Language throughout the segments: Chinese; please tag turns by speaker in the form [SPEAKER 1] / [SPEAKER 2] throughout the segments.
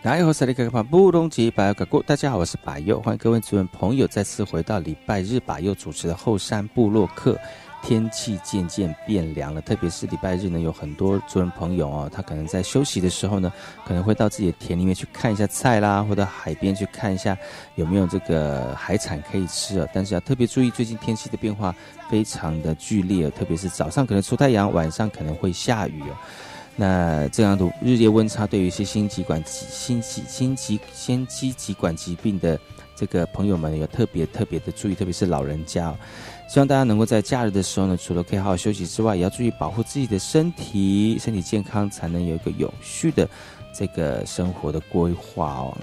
[SPEAKER 1] 大家好，我是百佑，欢迎各位主人朋友再次回到礼拜日百佑主持的后山部落客。天气渐渐变凉了，特别是礼拜日呢，有很多主人朋友哦，他可能在休息的时候呢，可能会到自己的田里面去看一下菜啦，或者海边去看一下有没有这个海产可以吃哦。但是要特别注意，最近天气的变化非常的剧烈，特别是早上可能出太阳，晚上可能会下雨哦。那这样的日夜温差，对于一些心肌管、心疾、心肌、心肌疾管疾病的这个朋友们，有特别特别的注意，特别是老人家。希望大家能够在假日的时候呢，除了可以好好休息之外，也要注意保护自己的身体，身体健康才能有一个有序的这个生活的规划哦。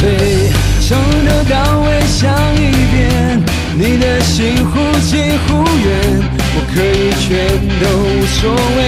[SPEAKER 1] 飞，从头到尾想一遍，你的心忽近忽远，我可以全都无所谓。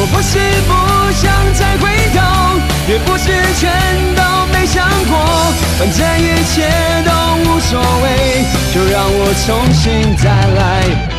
[SPEAKER 1] 我不是不想再回头也不是全都没想过反正一切都无所谓就让我重新再来。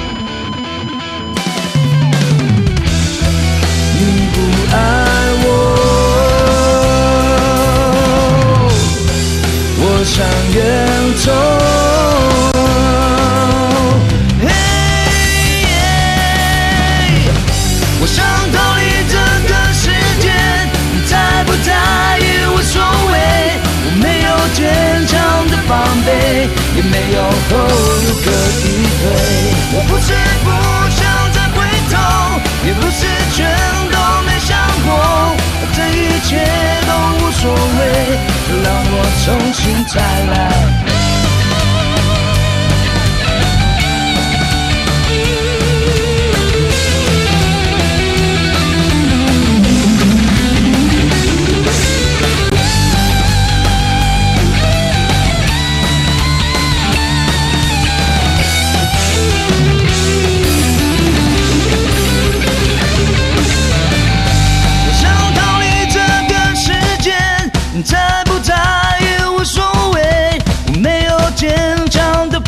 [SPEAKER 1] 重新再来。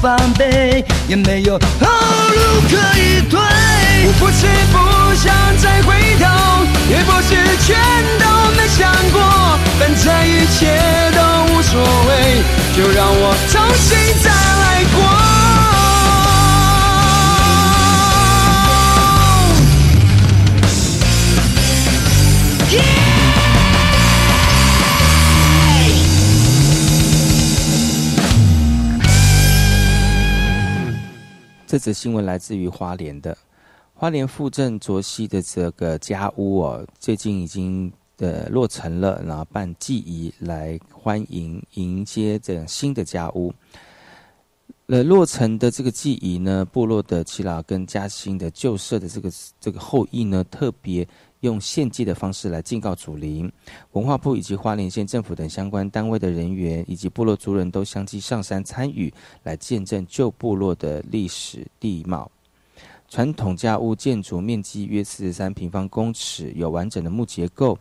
[SPEAKER 1] 防备，也没有后路可以退。我不是不想再回头，也不是全都没想过，反正一切都无所谓，就让我重新再来过。
[SPEAKER 2] 这则新闻来自于花莲的花莲富镇卓西的这个家屋哦，最近已经呃落成了，然后办祭仪来欢迎迎接这样新的家屋。呃，落成的这个祭仪呢，部落的耆老跟嘉兴的旧社的这个这个后裔呢，特别。用献祭的方式来敬告祖灵，文化部以及花莲县政府等相关单位的人员以及部落族人都相继上山参与，来见证旧部落的历史地貌。传统家屋建筑面积约四十三平方公尺，有完整的木结构，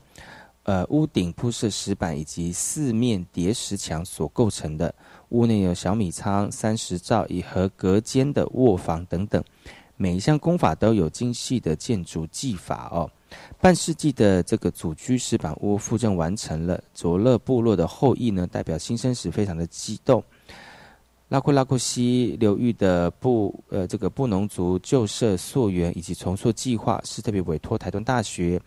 [SPEAKER 2] 呃，屋顶铺设石板以及四面叠石墙所构成的。屋内有小米仓、三十灶以和隔间的卧房等等，每一项工法都有精细的建筑技法哦。半世纪的这个祖居石板屋复正完成了，卓勒部落的后裔呢，代表新生时非常的激动。拉库拉库西流域的布呃这个布农族旧社溯源以及重塑计划是特别委托台东大学，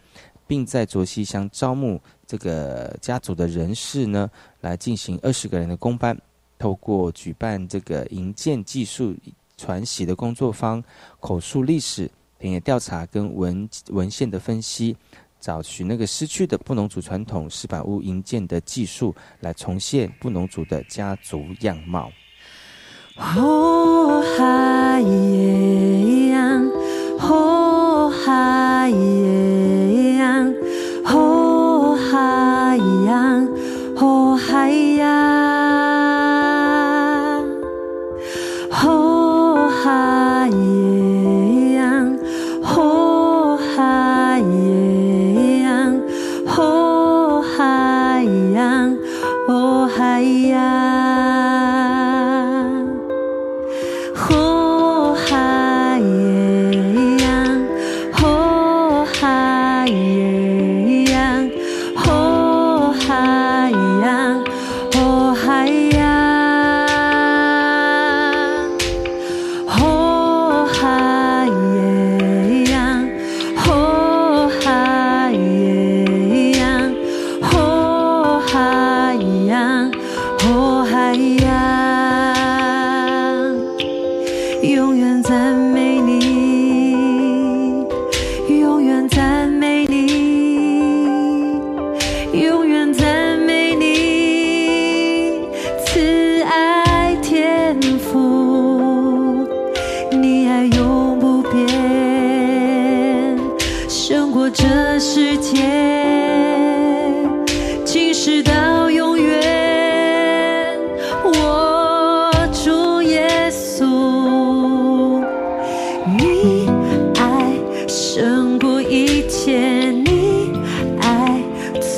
[SPEAKER 2] 并在卓西乡招募这个家族的人士呢，来进行二十个人的工班，透过举办这个营建技术传习的工作坊，口述历史。田野调查跟文文献的分析，找寻那个失去的布农族传统石板屋营建的技术，来重现布农族的家族样貌。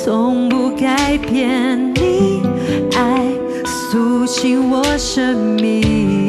[SPEAKER 3] 从不改变你爱苏醒我生命。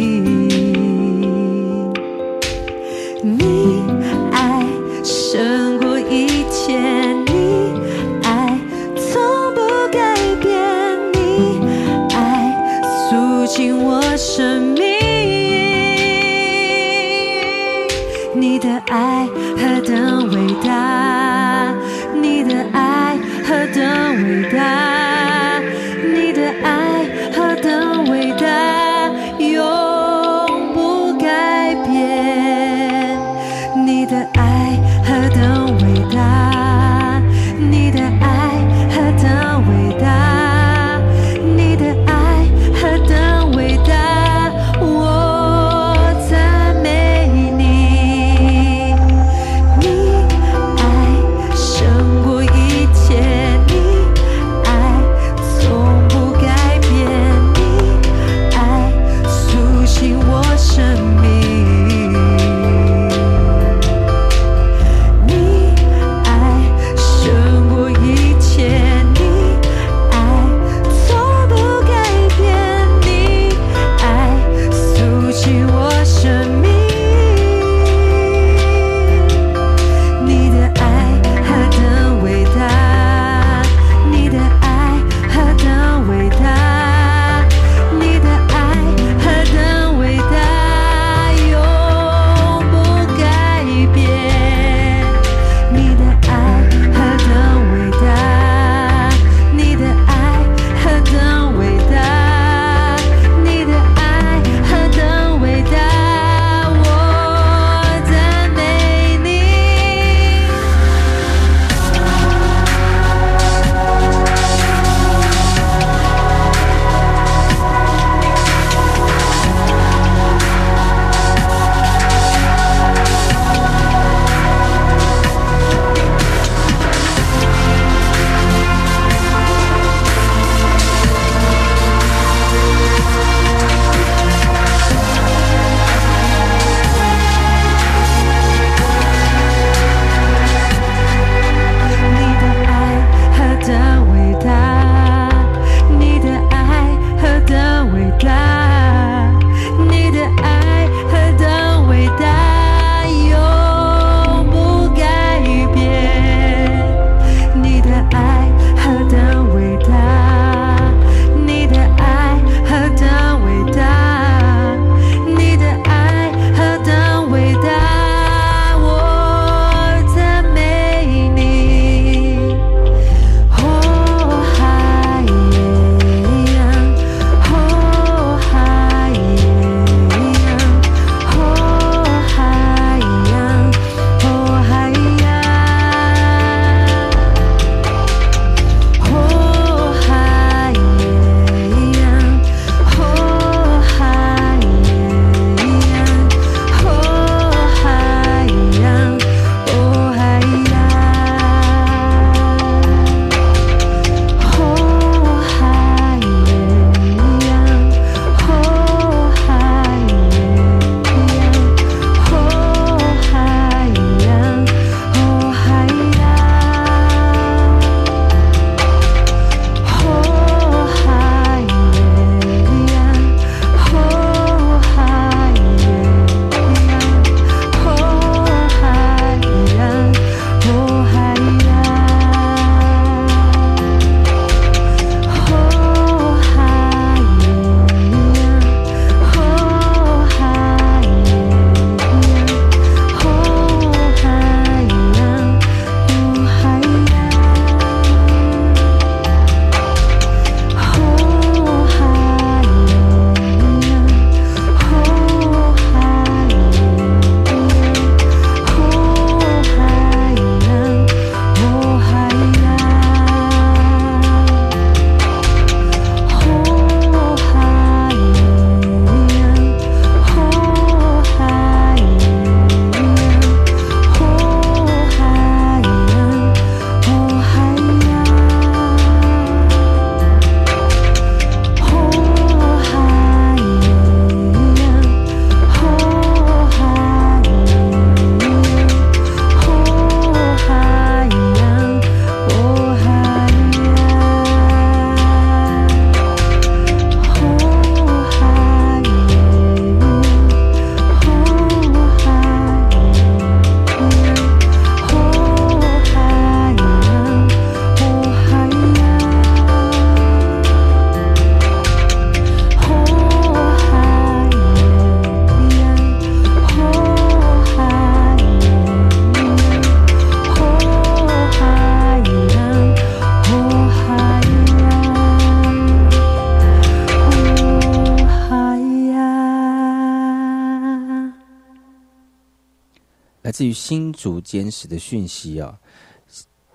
[SPEAKER 2] 来自于新竹坚石的讯息哦。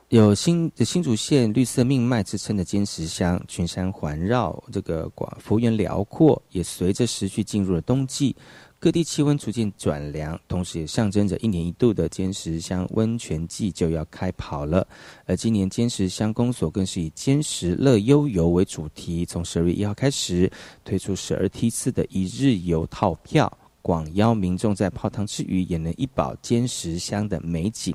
[SPEAKER 2] 有新新竹县绿色命脉之称的尖石乡，群山环绕，这个广幅员辽阔，也随着时序进入了冬季，各地气温逐渐转凉，同时也象征着一年一度的尖石乡温泉季就要开跑了。而今年尖石乡公所更是以尖石乐悠游为主题，从十二月一号开始推出十二梯次的一日游套票，广邀民众在泡汤之余，也能一饱尖石乡的美景。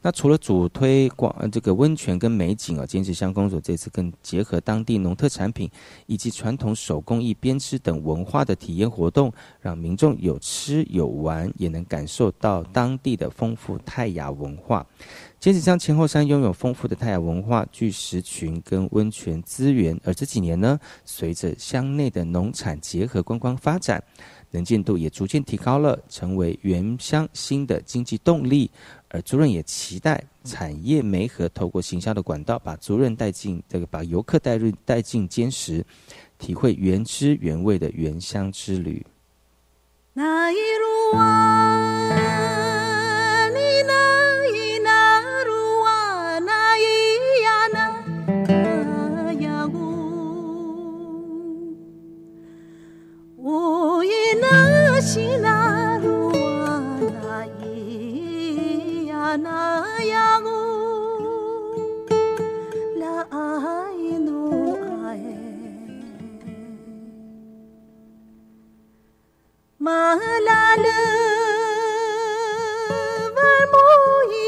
[SPEAKER 2] 那除了主推广这个温泉跟美景啊，坚持乡公所这次更结合当地农特产品以及传统手工艺编织等文化的体验活动，让民众有吃有玩，也能感受到当地的丰富泰雅文化。坚持乡前后山拥有丰富的泰雅文化、巨石群跟温泉资源，而这几年呢，随着乡内的农产结合观光发展。能见度也逐渐提高了，成为原乡新的经济动力。而族人也期待产业媒合透过行销的管道，把族人带进这个，把游客带入带进坚实，体会原汁原味的原乡之旅。
[SPEAKER 4] 那一路啊。那西那路啊，那咿呀那呀路，来爱努爱，马拉勒万木一。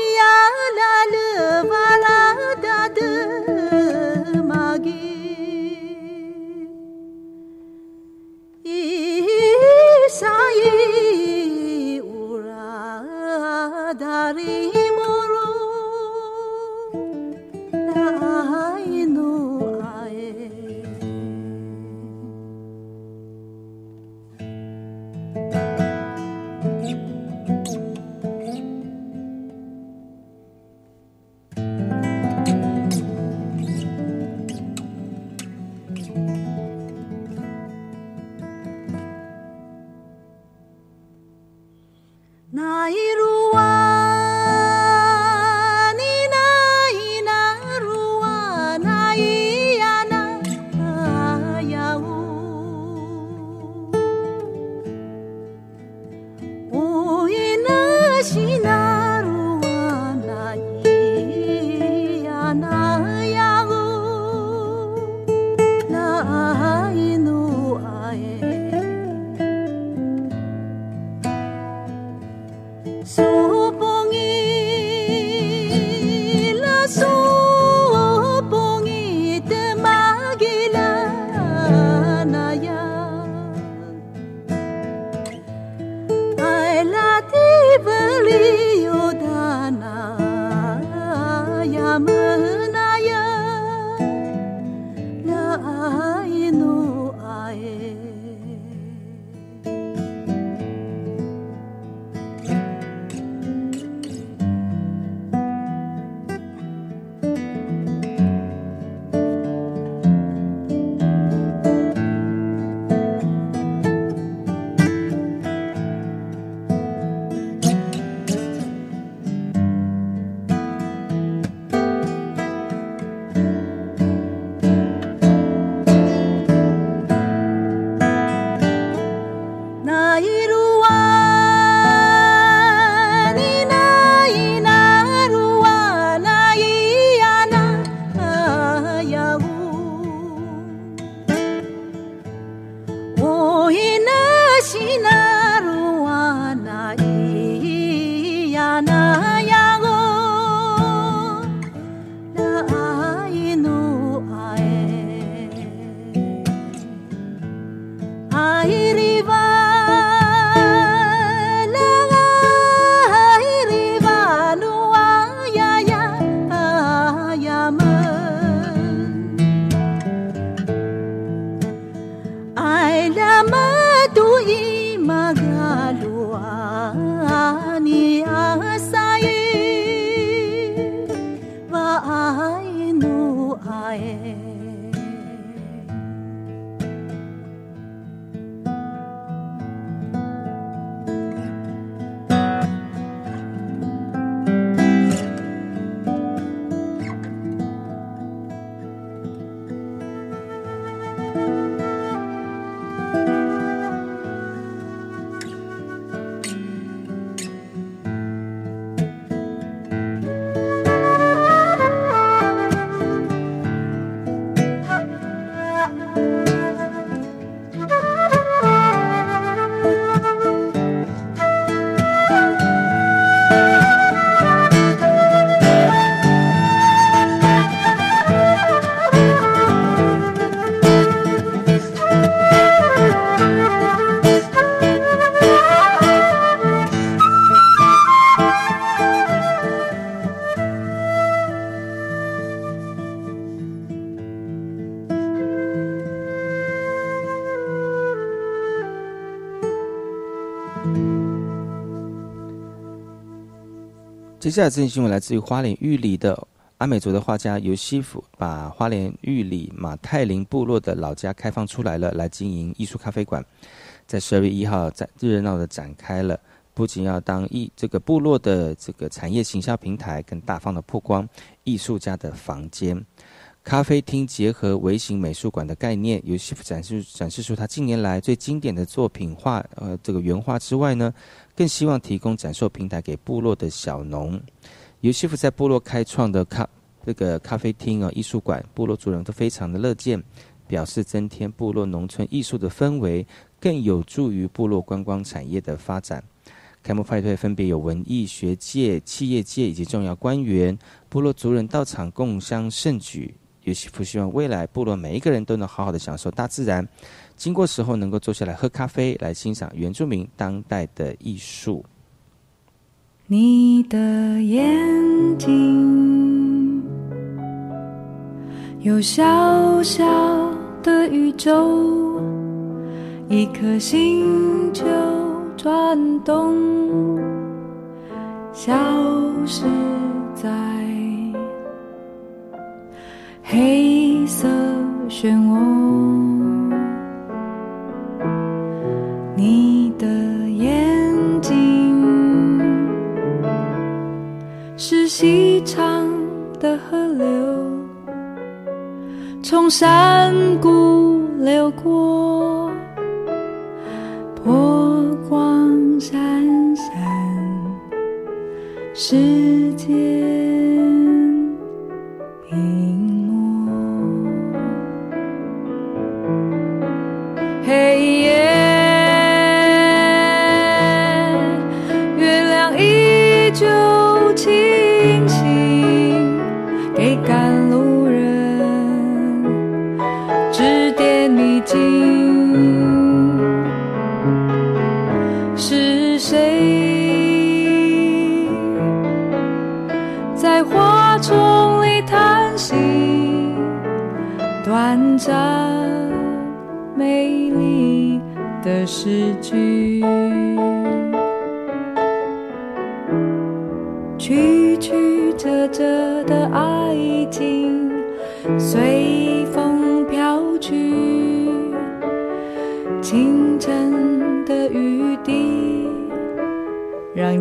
[SPEAKER 2] 接下来这件新闻来自于花莲玉里的阿美族的画家尤西夫，把花莲玉里马泰林部落的老家开放出来了，来经营艺术咖啡馆。在十二月一号，在热闹的展开了，不仅要当艺这个部落的这个产业行销平台，更大方的曝光艺术家的房间。咖啡厅结合微型美术馆的概念，由西夫展示展示出他近年来最经典的作品画，呃，这个原画之外呢，更希望提供展售平台给部落的小农。尤西夫在部落开创的咖这个咖啡厅啊，艺术馆，部落族人都非常的乐见，表示增添部落农村艺术的氛围，更有助于部落观光产业的发展。开幕派对分别有文艺、学界、企业界以及重要官员、部落族人到场共襄盛举。尤西夫希望未来部落每一个人都能好好的享受大自然，经过时候能够坐下来喝咖啡，来欣赏原住民当代的艺术。
[SPEAKER 5] 你的眼睛有小小的宇宙，一颗星球转动，消失在黑色漩涡。你的眼睛是细长的河流，从山谷流过，波光闪闪，世界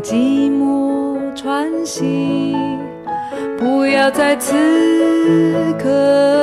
[SPEAKER 5] 寂寞喘息。不要在此刻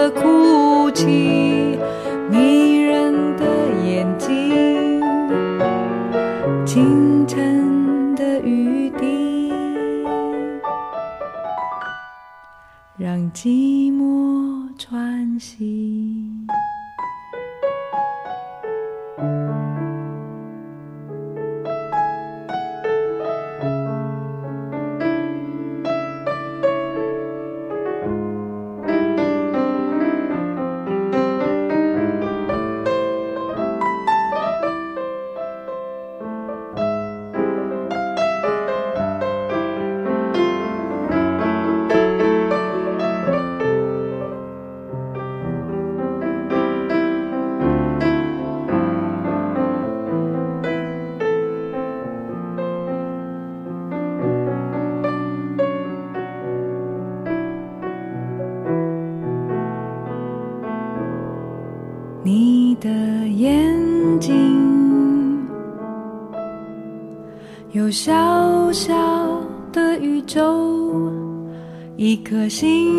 [SPEAKER 5] 一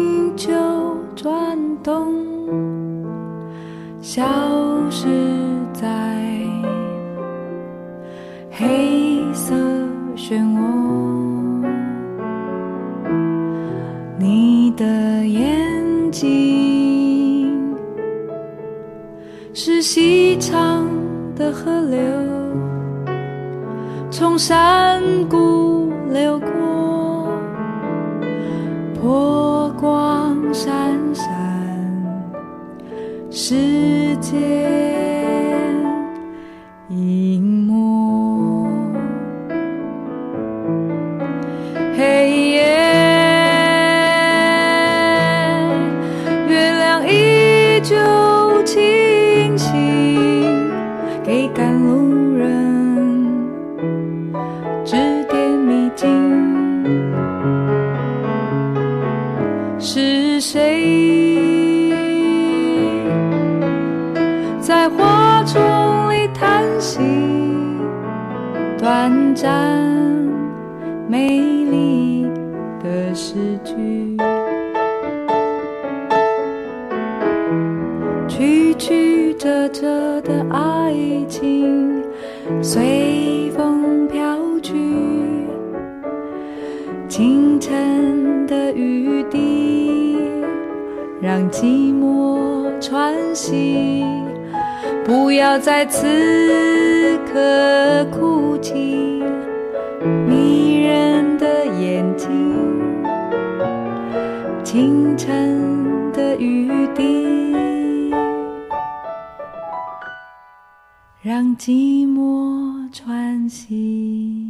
[SPEAKER 5] 短暂美丽的诗句，曲曲折折的爱情随风飘去，清晨的雨滴让寂寞喘息。不要在此刻哭泣，迷人的眼睛，清晨的雨滴，让寂寞喘息。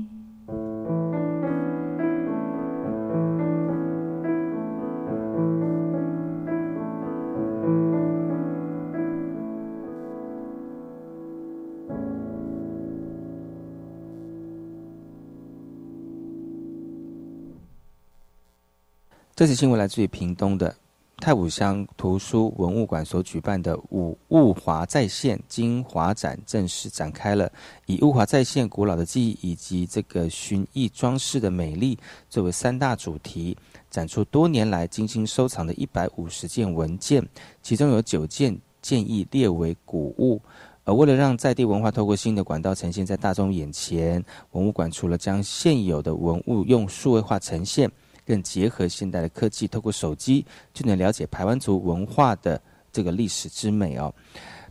[SPEAKER 2] 这次新闻来自于屏东的太武乡图书文物馆所举办的“五物华在线精华展”正式展开了，以物华在线古老的记忆以及这个寻艺装饰的美丽作为三大主题，展出多年来精心收藏的一百五十件文件，其中有九件建议列为古物。而为了让在地文化透过新的管道呈现在大众眼前，文物馆除了将现有的文物用数位化呈现。更结合现代的科技，透过手机就能了解排湾族文化的这个历史之美哦。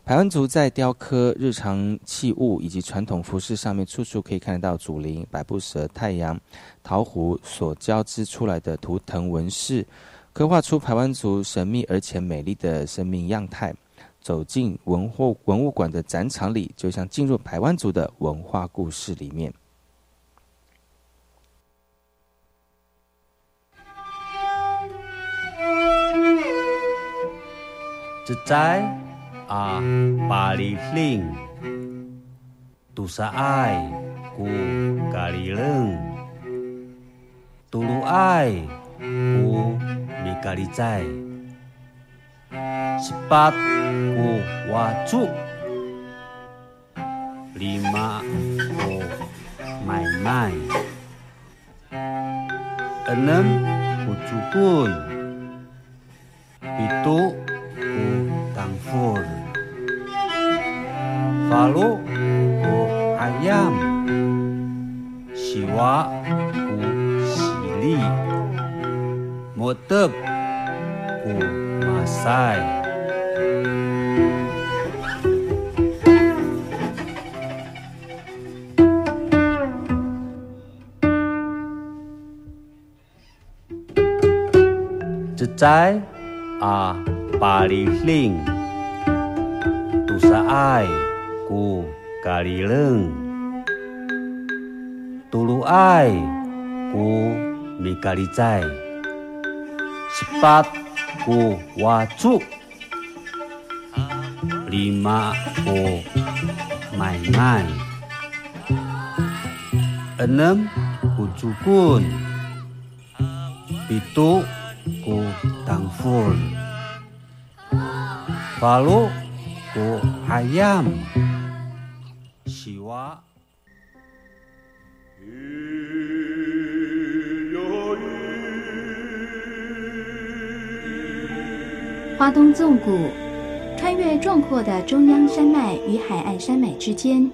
[SPEAKER 2] 排湾族在雕刻、日常器物以及传统服饰上面，处处可以看得到祖灵、百步蛇、太阳、桃湖所交织出来的图腾纹饰，刻画出排湾族神秘而且美丽的生命样态。走进文物文物馆的展场里，就像进入排湾族的文化故事里面。
[SPEAKER 6] 自在啊，巴里令，杜萨爱古咖喱冷，杜鲁爱古米咖喱在，十八古瓦祖，lima 古买卖，enam 古主棍，itu Tangfur Falu ku ayam Siwa ku sili Motep ku masai Cecai a paliling tusaai ku kalileng. Tuluai ku mikalicai. Sepat ku wacu lima ku main-main. Enam ku cukun. Pitu ku tangful. Lalu ku ayam siwa
[SPEAKER 7] 花东纵谷穿越壮阔的中央山脉与海岸山脉之间，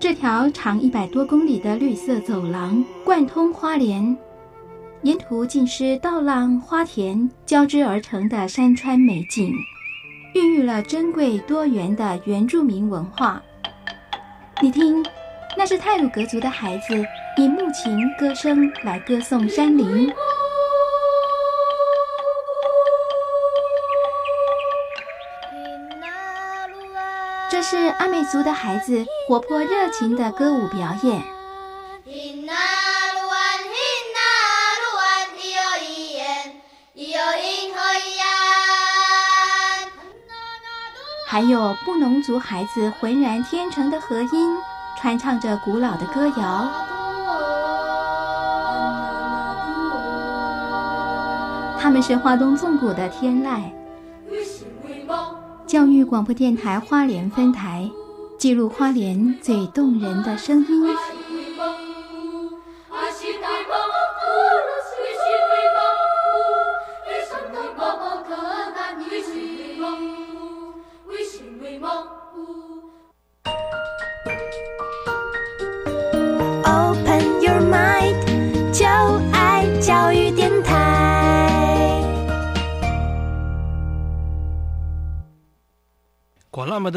[SPEAKER 7] 这条长一百多公里的绿色走廊贯通花莲，沿途尽是稻浪、花田交织而成的山川美景。孕育了珍贵多元的原住民文化。你听，那是泰鲁格族的孩子以木琴歌声来歌颂山林；这是阿美族的孩子活泼热情的歌舞表演。还有布农族孩子浑然天成的和音，传唱着古老的歌谣。他们是花东纵谷的天籁。教育广播电台花莲分台，记录花莲最动人的声音。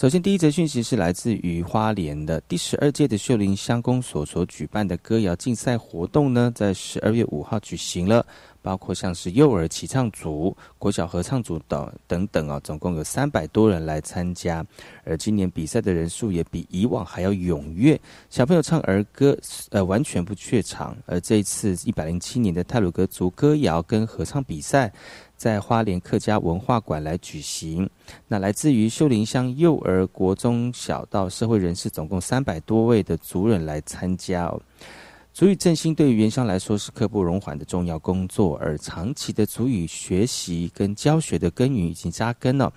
[SPEAKER 2] 首先，第一则讯息是来自于花莲的第十二届的秀林乡公所所举办的歌谣竞赛活动呢，在十二月五号举行了，包括像是幼儿齐唱组、国小合唱组等等等啊，总共有三百多人来参加。而今年比赛的人数也比以往还要踊跃，小朋友唱儿歌，呃，完全不怯场。而这一次一百零七年的泰鲁格族歌谣跟合唱比赛。在花莲客家文化馆来举行。那来自于秀林乡幼儿、国中小到社会人士，总共三百多位的族人来参加哦。族语振兴对于原乡来说是刻不容缓的重要工作，而长期的族语学习跟教学的耕耘已经扎根了。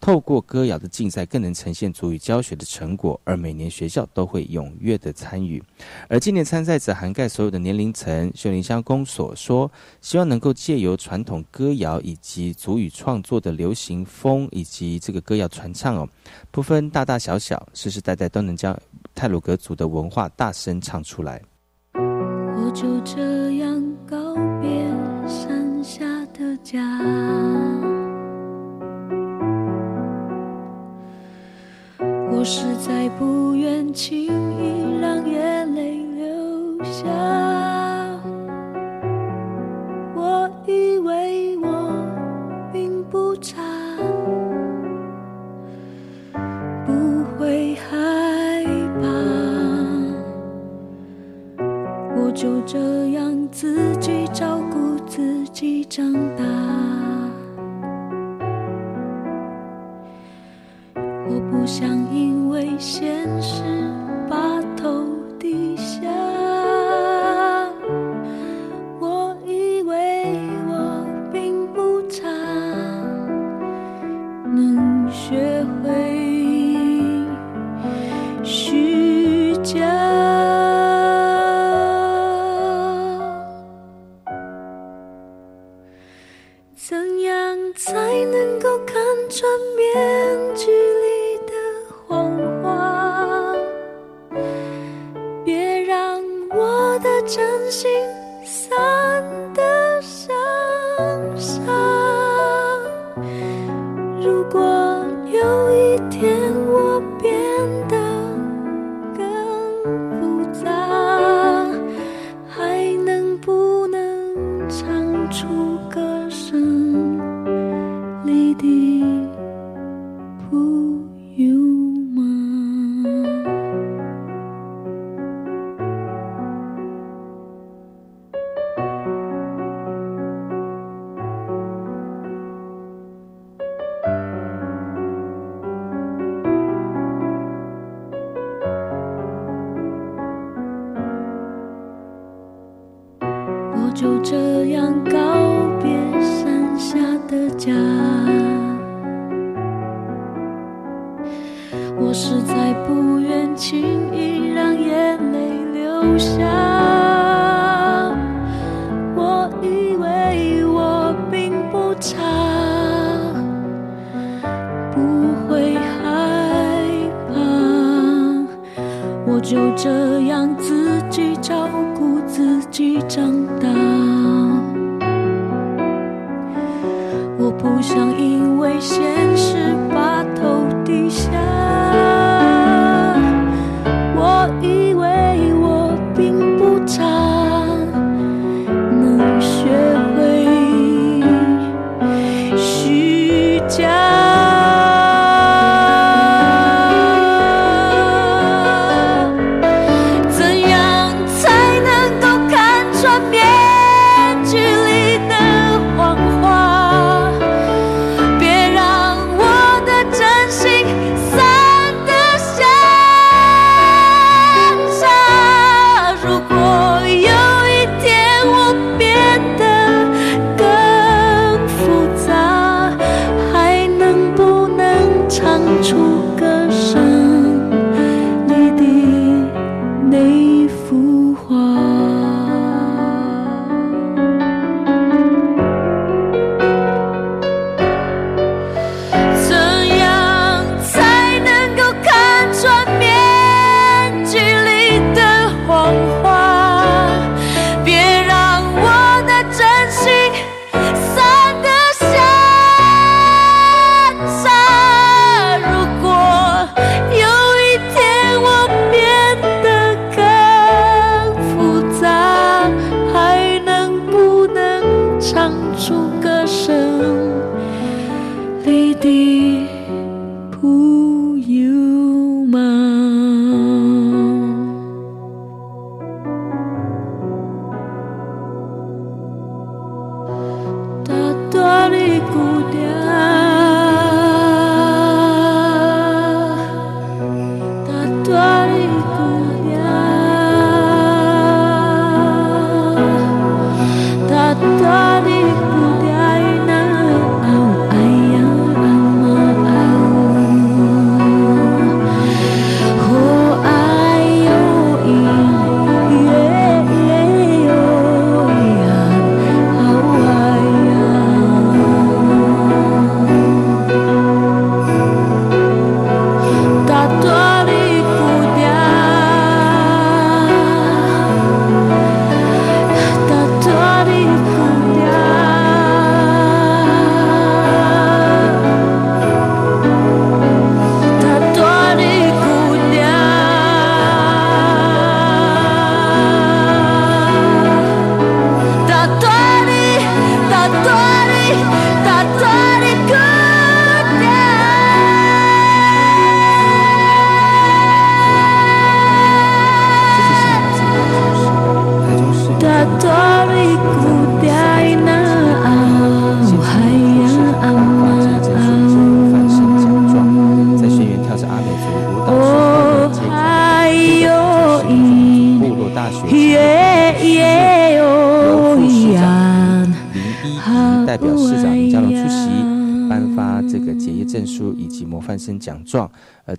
[SPEAKER 2] 透过歌谣的竞赛，更能呈现足语教学的成果，而每年学校都会踊跃的参与。而今年参赛者涵盖所有的年龄层。秀林乡公所说，希望能够借由传统歌谣以及足语创作的流行风，以及这个歌谣传唱哦，不分大大小小，世世代代都能将泰鲁格族的文化大声唱出来。
[SPEAKER 5] 我
[SPEAKER 3] 就这样告别山下的家。我实在不愿轻易让眼泪流下。我以为我并不差。就这样自己照顾自己长大。我不想因为现实把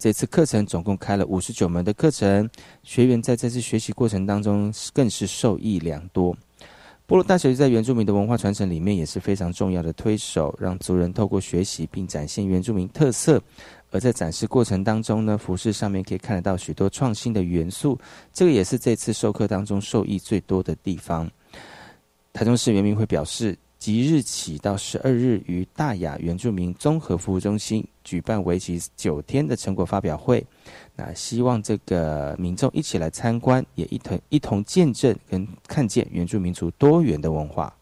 [SPEAKER 3] 这
[SPEAKER 2] 次课程总共开了五十九门的课程，学员在这次学习过程当中更是受益良多。部落大学在原住民的文化传承里面也是非常重要的推手，让族人透过学习并展现原住民特色。而在展示过程当中呢，服饰上面可以看得到许多创新的元素，这个也是这次授课当中受益最多的地方。台中市原民会表示，即日起到十二日于大雅原住民综合服务中心举办为期九天的成果发表会，那希望这个民众一起来参观，也一同一同见证跟看见原住民族多元的文化。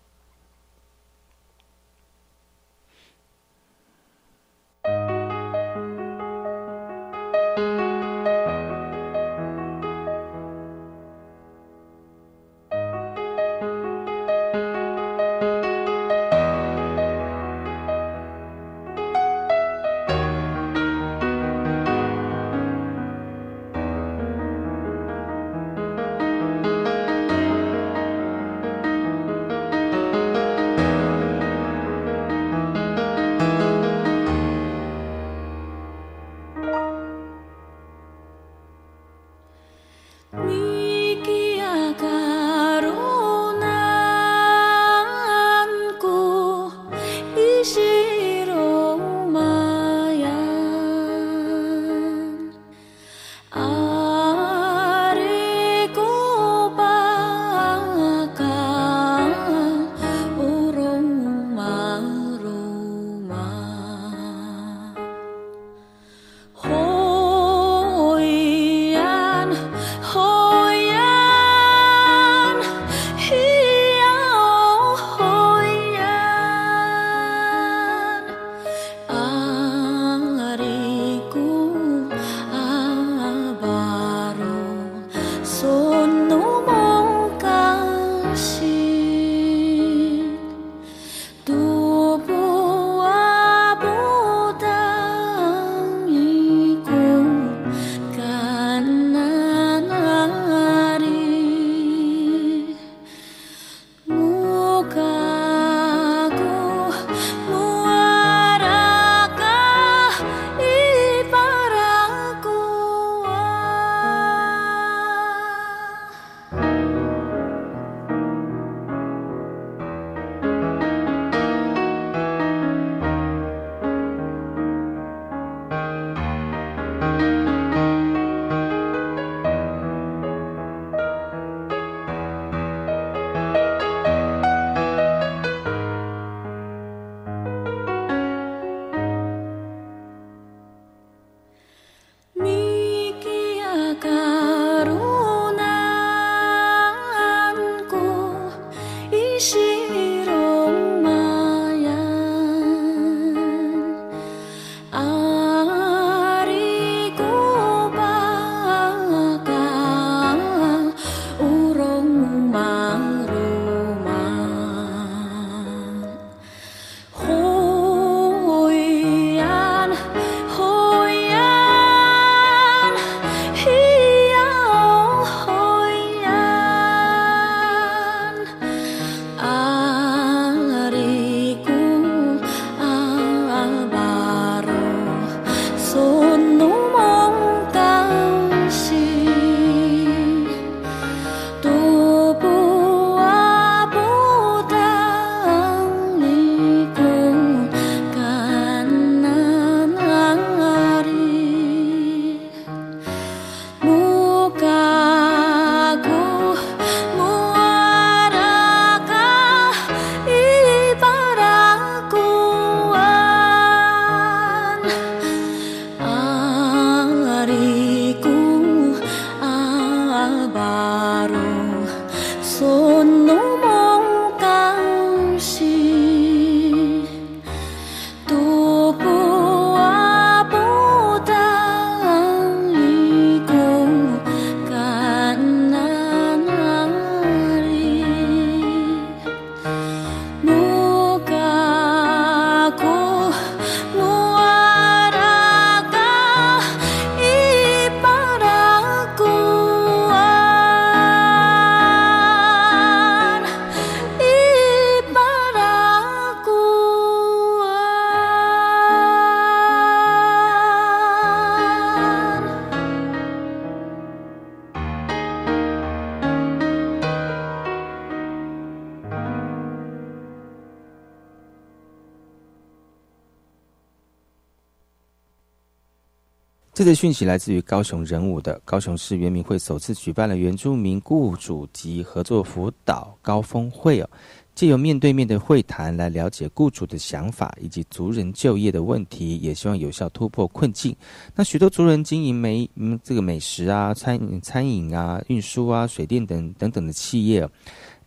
[SPEAKER 2] 这则讯息来自于高雄人武的高雄市原民会首次举办了原住民雇主及合作辅导高峰会哦，借由面对面的会谈来了解雇主的想法以及族人就业的问题，也希望有效突破困境。那许多族人经营美嗯这个美食啊、餐餐饮啊、运输啊、水电等等等的企业。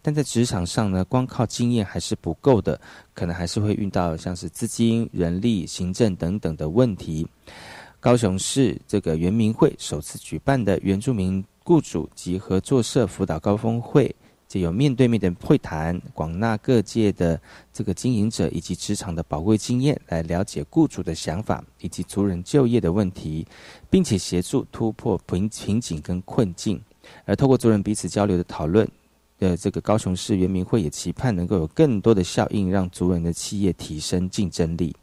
[SPEAKER 2] 但在职场上呢，光靠经验还是不够的，可能还是会遇到像是资金、人力、行政等等的问题。高雄市这个原民会首次举办的原住民雇主及合作社辅导高峰会，就有面对面的会谈，广纳各界的这个经营者以及职场的宝贵经验，来了解雇主的想法以及族人就业的问题，并且协助突破瓶瓶颈跟困境。而透过族人彼此交流的讨论。呃这个高雄市原民会也期盼能够有更多的效应，让族人的企业提升竞争力。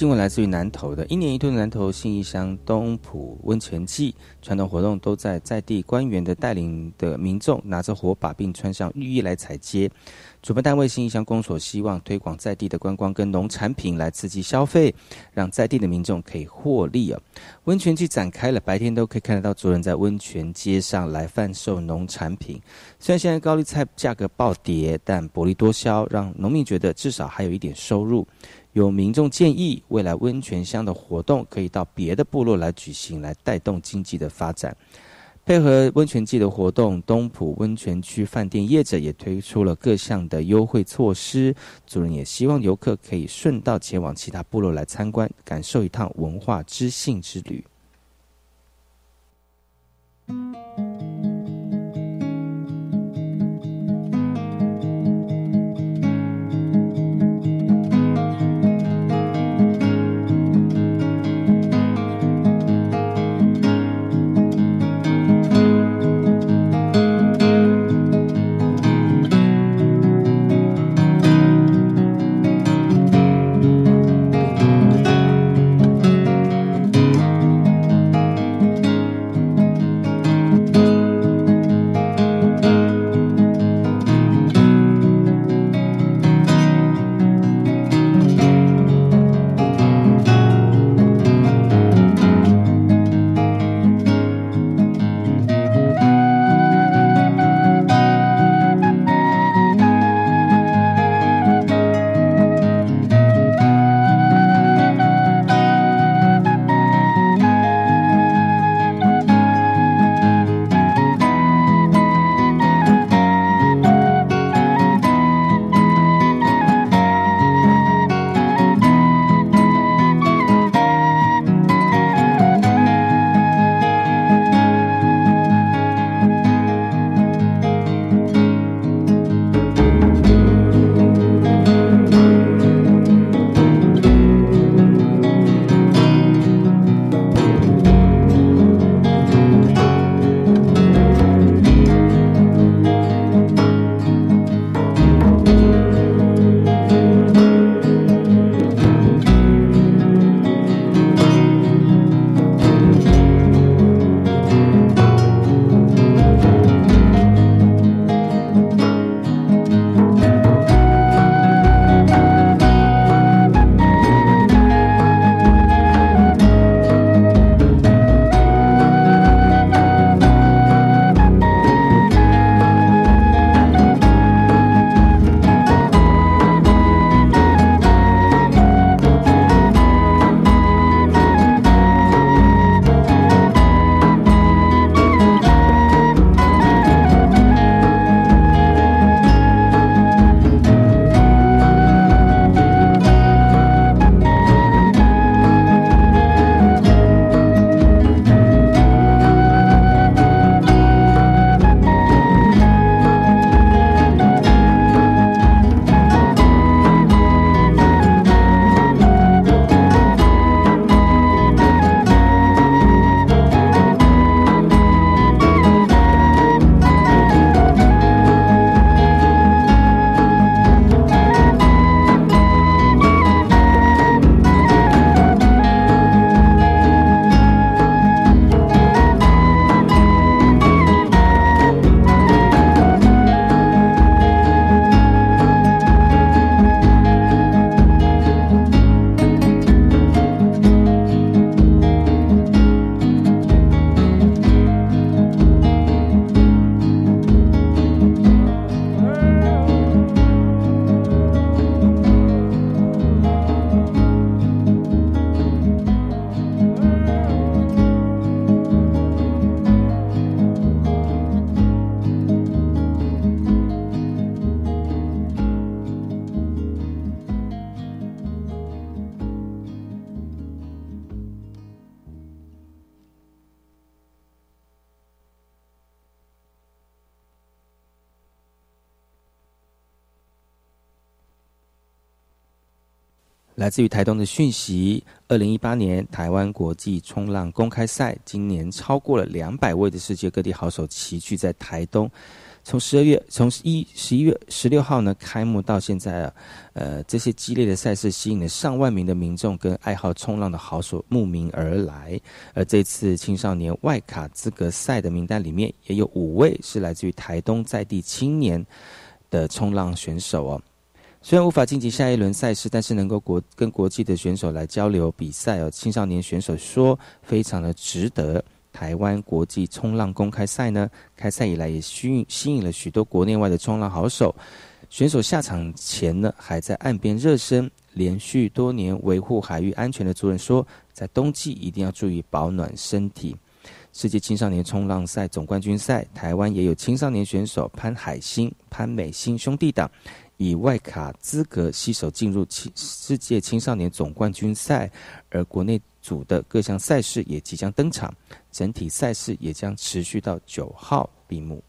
[SPEAKER 2] 新闻来自于南投的，一年一度的南投信义乡东浦温泉季传统活动，都在在地官员的带领的民众拿着火把，并穿上浴衣来踩街。主办单位信义乡公所希望推广在地的观光跟农产品来刺激消费，让在地的民众可以获利啊。温泉季展开了，白天都可以看得到族人在温泉街上来贩售农产品。虽然现在高丽菜价格暴跌，但薄利多销，让农民觉得至少还有一点收入。有民众建议，未来温泉乡的活动可以到别的部落来举行，来带动经济的发展。配合温泉季的活动，东浦温泉区饭店业者也推出了各项的优惠措施。主人也希望游客可以顺道前往其他部落来参观，感受一趟文化知性之旅。来自于台东的讯息：二零一八年台湾国际冲浪公开赛，今年超过了两百位的世界各地好手齐聚在台东。从十二月，从一十一月十六号呢开幕到现在啊，呃，这些激烈的赛事吸引了上万名的民众跟爱好冲浪的好手慕名而来。而这次青少年外卡资格赛的名单里面，也有五位是来自于台东在地青年的冲浪选手哦。虽然无法晋级下一轮赛事，但是能够国跟国际的选手来交流比赛哦。青少年选手说，非常的值得。台湾国际冲浪公开赛呢，开赛以来也吸引吸引了许多国内外的冲浪好手。选手下场前呢，还在岸边热身。连续多年维护海域安全的族人说，在冬季一定要注意保暖身体。世界青少年冲浪赛总冠军赛，台湾也有青少年选手潘海星、潘美星兄弟党。以外卡资格携手进入青世界青少年总冠军赛，而国内组的各项赛事也即将登场，整体赛事也将持续到九号闭幕。